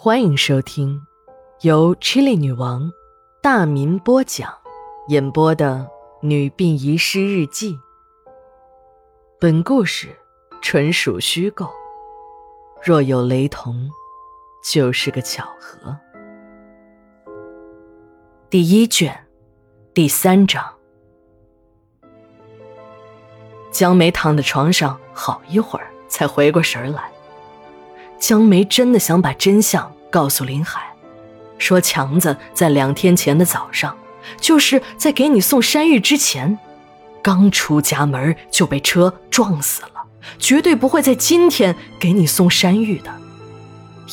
欢迎收听由 Chili 女王大民播讲、演播的《女病遗失日记》。本故事纯属虚构，若有雷同，就是个巧合。第一卷第三章，江梅躺在床上好一会儿，才回过神来。江梅真的想把真相告诉林海，说强子在两天前的早上，就是在给你送山芋之前，刚出家门就被车撞死了，绝对不会在今天给你送山芋的，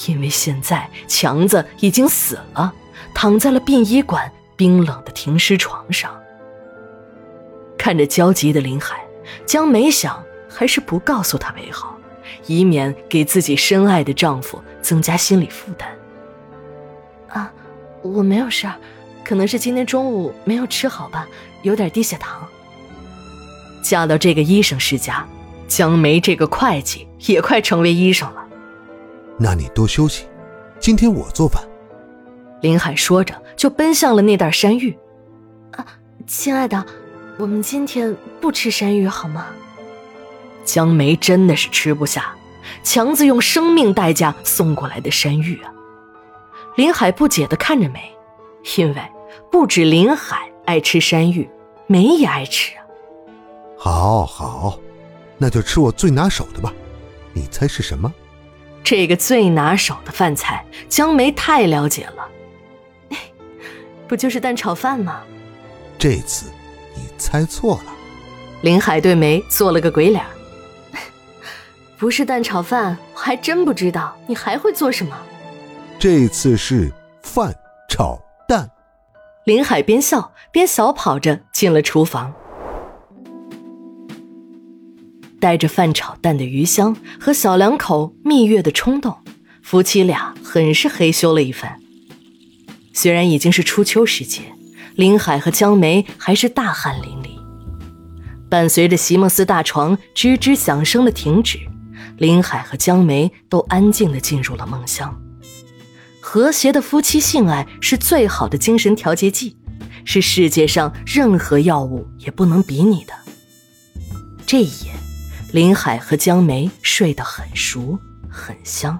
因为现在强子已经死了，躺在了殡仪馆冰冷的停尸床上。看着焦急的林海，江梅想，还是不告诉他为好。以免给自己深爱的丈夫增加心理负担。啊，我没有事儿，可能是今天中午没有吃好吧，有点低血糖。嫁到这个医生世家，江梅这个会计也快成为医生了。那你多休息，今天我做饭。林海说着，就奔向了那袋山芋。啊，亲爱的，我们今天不吃山芋好吗？江梅真的是吃不下，强子用生命代价送过来的山芋啊！林海不解的看着梅，因为不止林海爱吃山芋，梅也爱吃啊。好好，那就吃我最拿手的吧，你猜是什么？这个最拿手的饭菜，江梅太了解了，不就是蛋炒饭吗？这次你猜错了。林海对梅做了个鬼脸。不是蛋炒饭，我还真不知道你还会做什么。这次是饭炒蛋。林海边笑边小跑着进了厨房，带着饭炒蛋的余香和小两口蜜月的冲动，夫妻俩很是嘿咻了一番。虽然已经是初秋时节，林海和江梅还是大汗淋漓。伴随着席梦思大床吱吱响声的停止。林海和江梅都安静的进入了梦乡。和谐的夫妻性爱是最好的精神调节剂，是世界上任何药物也不能比拟的。这一夜，林海和江梅睡得很熟很香。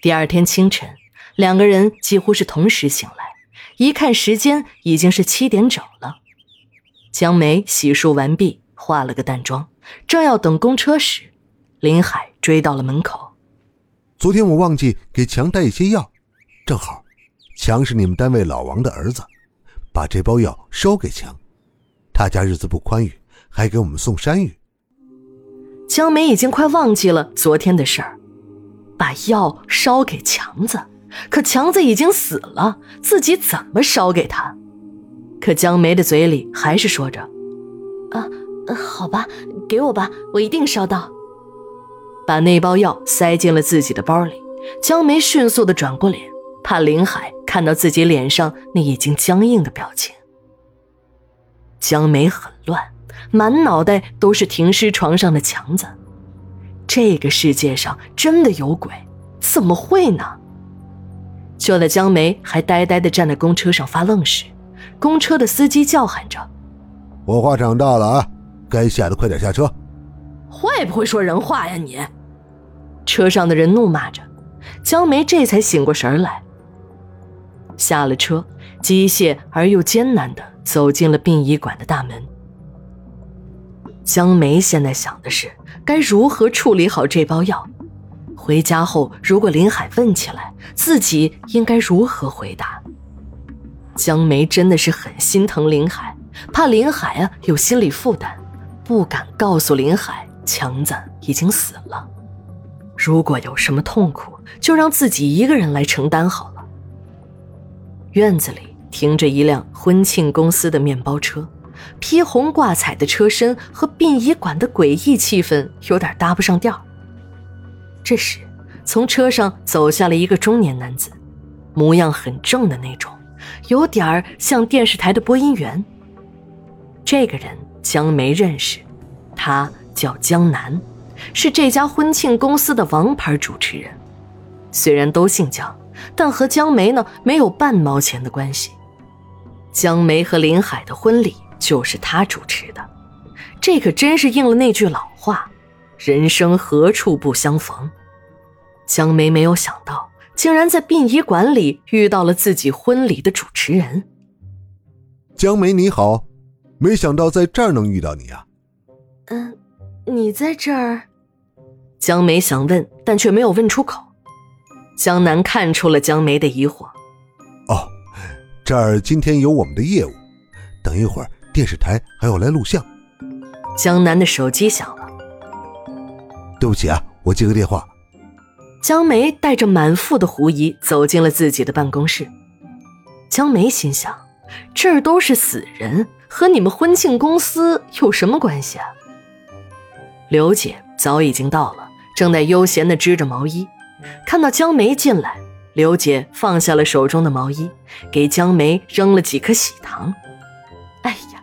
第二天清晨，两个人几乎是同时醒来，一看时间已经是七点整了。江梅洗漱完毕，化了个淡妆，正要等公车时，林海追到了门口。昨天我忘记给强带一些药，正好，强是你们单位老王的儿子，把这包药捎给强。他家日子不宽裕，还给我们送山芋。江梅已经快忘记了昨天的事儿，把药捎给强子，可强子已经死了，自己怎么捎给他？可江梅的嘴里还是说着：“啊，好吧，给我吧，我一定烧到。”把那包药塞进了自己的包里。江梅迅速的转过脸，怕林海看到自己脸上那已经僵硬的表情。江梅很乱，满脑袋都是停尸床上的强子。这个世界上真的有鬼？怎么会呢？就在江梅还呆呆的站在公车上发愣时，公车的司机叫喊着：“火化场到了啊，该下的快点下车。”会不会说人话呀你？车上的人怒骂着，江梅这才醒过神来。下了车，机械而又艰难的走进了殡仪馆的大门。江梅现在想的是该如何处理好这包药，回家后如果林海问起来，自己应该如何回答？江梅真的是很心疼林海，怕林海啊有心理负担，不敢告诉林海强子已经死了。如果有什么痛苦，就让自己一个人来承担好了。院子里停着一辆婚庆公司的面包车，披红挂彩的车身和殡仪馆的诡异气氛有点搭不上调。这时，从车上走下了一个中年男子，模样很正的那种。有点儿像电视台的播音员。这个人江梅认识，他叫江南，是这家婚庆公司的王牌主持人。虽然都姓江，但和江梅呢没有半毛钱的关系。江梅和林海的婚礼就是他主持的，这可真是应了那句老话：“人生何处不相逢。”江梅没有想到，竟然在殡仪馆里遇到了自己婚礼的主持人。江梅你好，没想到在这儿能遇到你啊。嗯，你在这儿？江梅想问，但却没有问出口。江南看出了江梅的疑惑。哦，这儿今天有我们的业务，等一会儿电视台还要来录像。江南的手机响了。对不起啊，我接个电话。江梅带着满腹的狐疑走进了自己的办公室。江梅心想：这儿都是死人，和你们婚庆公司有什么关系啊？刘姐早已经到了，正在悠闲地织着毛衣。看到江梅进来，刘姐放下了手中的毛衣，给江梅扔了几颗喜糖。哎呀，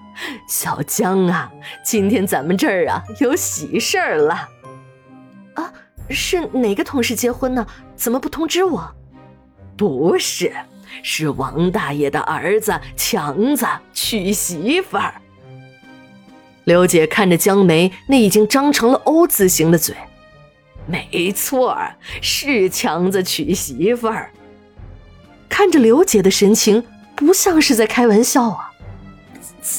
小江啊，今天咱们这儿啊有喜事儿了。啊，是哪个同事结婚呢？怎么不通知我？不是，是王大爷的儿子强子娶媳妇儿。刘姐看着江梅那已经张成了 O 字形的嘴。没错是强子娶媳妇儿。看着刘姐的神情，不像是在开玩笑啊。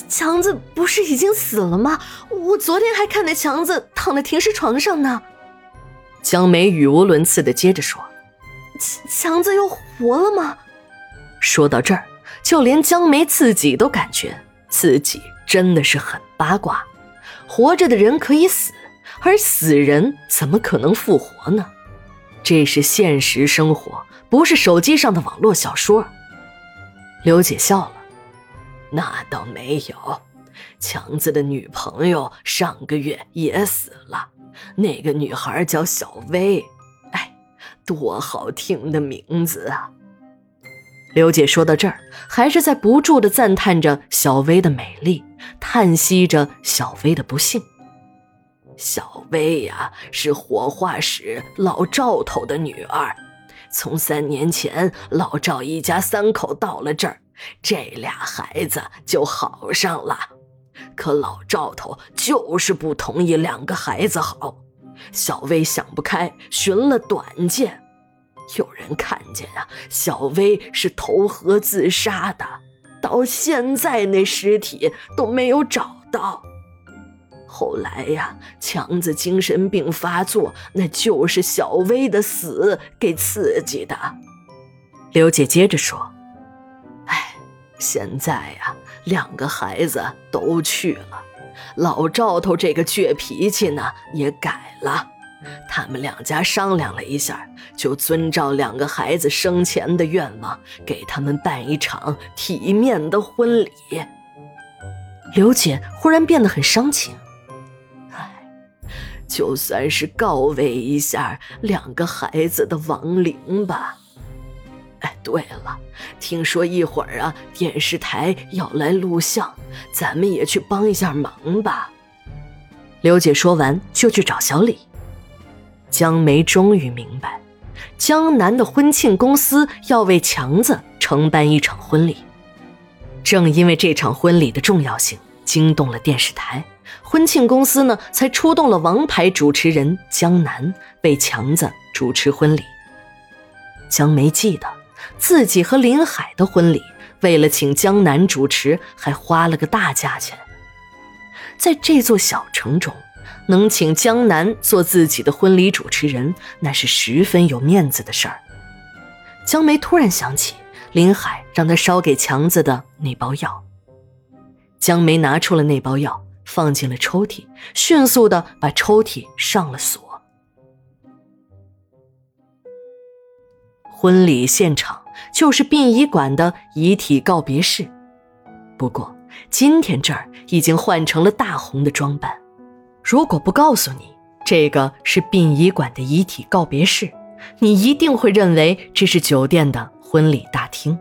强子不是已经死了吗？我昨天还看见强子躺在停尸床上呢。江梅语无伦次的接着说：“强子又活了吗？”说到这儿，就连江梅自己都感觉自己真的是很八卦。活着的人可以死。而死人怎么可能复活呢？这是现实生活，不是手机上的网络小说。刘姐笑了，那倒没有。强子的女朋友上个月也死了，那个女孩叫小薇，哎，多好听的名字啊！刘姐说到这儿，还是在不住的赞叹着小薇的美丽，叹息着小薇的不幸。小薇呀，是火化室老赵头的女儿。从三年前老赵一家三口到了这儿，这俩孩子就好上了。可老赵头就是不同意两个孩子好。小薇想不开，寻了短见。有人看见啊，小薇是投河自杀的，到现在那尸体都没有找到。后来呀，强子精神病发作，那就是小薇的死给刺激的。刘姐接着说：“，现在呀，两个孩子都去了，老赵头这个倔脾气呢也改了。他们两家商量了一下，就遵照两个孩子生前的愿望，给他们办一场体面的婚礼。”刘姐忽然变得很伤情。就算是告慰一下两个孩子的亡灵吧。哎，对了，听说一会儿啊，电视台要来录像，咱们也去帮一下忙吧。刘姐说完就去找小李。江梅终于明白，江南的婚庆公司要为强子承办一场婚礼。正因为这场婚礼的重要性，惊动了电视台。婚庆公司呢，才出动了王牌主持人江南为强子主持婚礼。江梅记得自己和林海的婚礼，为了请江南主持，还花了个大价钱。在这座小城中，能请江南做自己的婚礼主持人，那是十分有面子的事儿。江梅突然想起林海让他烧给强子的那包药，江梅拿出了那包药。放进了抽屉，迅速的把抽屉上了锁。婚礼现场就是殡仪馆的遗体告别室，不过今天这儿已经换成了大红的装扮。如果不告诉你这个是殡仪馆的遗体告别室，你一定会认为这是酒店的婚礼大厅。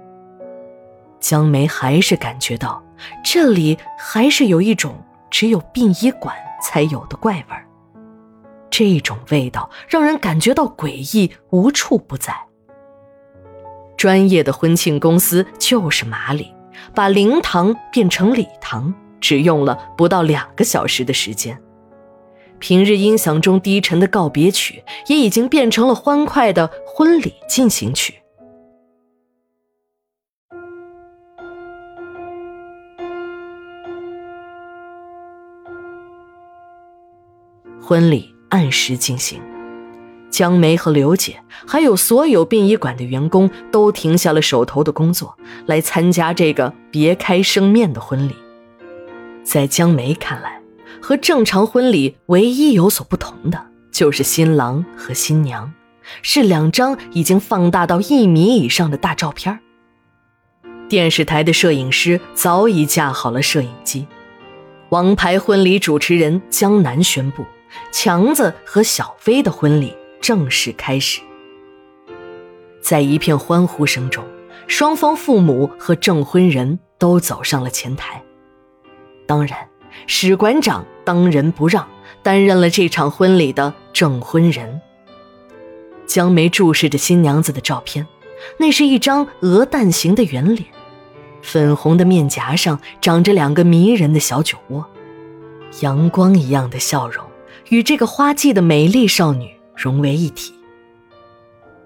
江梅还是感觉到这里还是有一种。只有殡仪馆才有的怪味儿。这种味道让人感觉到诡异，无处不在。专业的婚庆公司就是马里，把灵堂变成礼堂，只用了不到两个小时的时间。平日音响中低沉的告别曲，也已经变成了欢快的婚礼进行曲。婚礼按时进行，江梅和刘姐，还有所有殡仪馆的员工都停下了手头的工作，来参加这个别开生面的婚礼。在江梅看来，和正常婚礼唯一有所不同的，就是新郎和新娘是两张已经放大到一米以上的大照片。电视台的摄影师早已架好了摄影机，王牌婚礼主持人江南宣布。强子和小飞的婚礼正式开始，在一片欢呼声中，双方父母和证婚人都走上了前台。当然，史馆长当仁不让，担任了这场婚礼的证婚人。江梅注视着新娘子的照片，那是一张鹅蛋形的圆脸，粉红的面颊上长着两个迷人的小酒窝，阳光一样的笑容。与这个花季的美丽少女融为一体。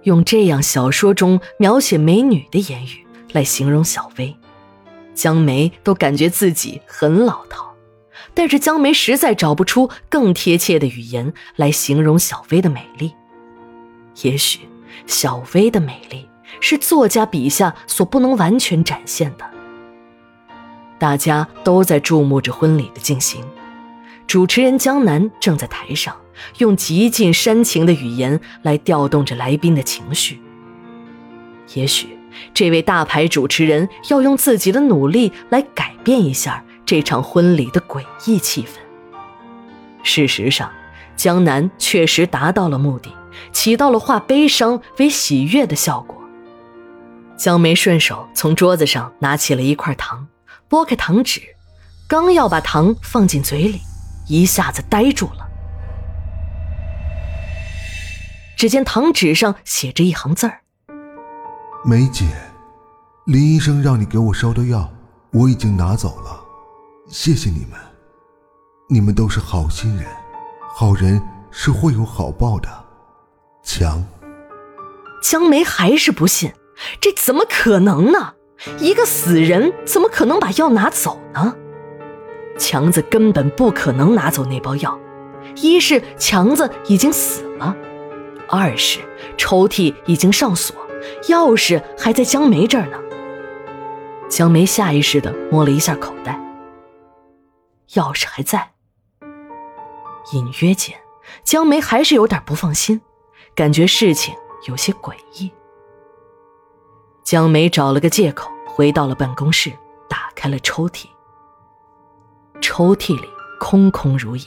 用这样小说中描写美女的言语来形容小薇，江梅都感觉自己很老套。但是江梅实在找不出更贴切的语言来形容小薇的美丽。也许小薇的美丽是作家笔下所不能完全展现的。大家都在注目着婚礼的进行。主持人江南正在台上用极尽煽情的语言来调动着来宾的情绪。也许这位大牌主持人要用自己的努力来改变一下这场婚礼的诡异气氛。事实上，江南确实达到了目的，起到了化悲伤为喜悦的效果。江梅顺手从桌子上拿起了一块糖，剥开糖纸，刚要把糖放进嘴里。一下子呆住了。只见糖纸上写着一行字儿：“梅姐，林医生让你给我烧的药，我已经拿走了。谢谢你们，你们都是好心人，好人是会有好报的。”强，江梅还是不信，这怎么可能呢？一个死人怎么可能把药拿走呢？强子根本不可能拿走那包药，一是强子已经死了，二是抽屉已经上锁，钥匙还在江梅这儿呢。江梅下意识地摸了一下口袋，钥匙还在。隐约间，江梅还是有点不放心，感觉事情有些诡异。江梅找了个借口回到了办公室，打开了抽屉。抽屉里空空如也，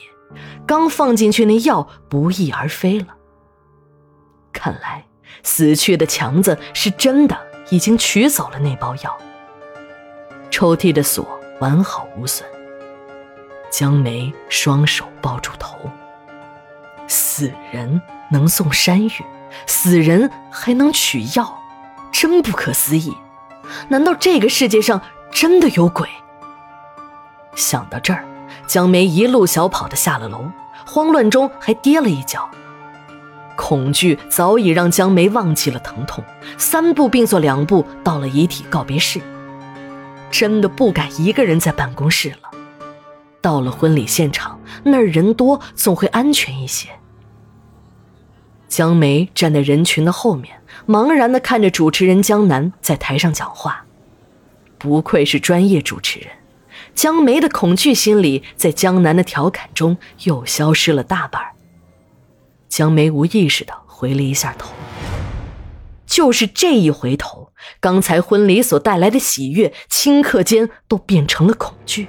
刚放进去那药不翼而飞了。看来死去的强子是真的已经取走了那包药。抽屉的锁完好无损。江梅双手抱住头。死人能送山芋，死人还能取药，真不可思议。难道这个世界上真的有鬼？想到这儿，江梅一路小跑的下了楼，慌乱中还跌了一跤。恐惧早已让江梅忘记了疼痛，三步并作两步到了遗体告别室。真的不敢一个人在办公室了。到了婚礼现场，那儿人多，总会安全一些。江梅站在人群的后面，茫然的看着主持人江南在台上讲话。不愧是专业主持人。江梅的恐惧心理在江南的调侃中又消失了大半。江梅无意识的回了一下头。就是这一回头，刚才婚礼所带来的喜悦，顷刻间都变成了恐惧。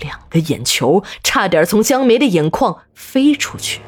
两个眼球差点从江梅的眼眶飞出去。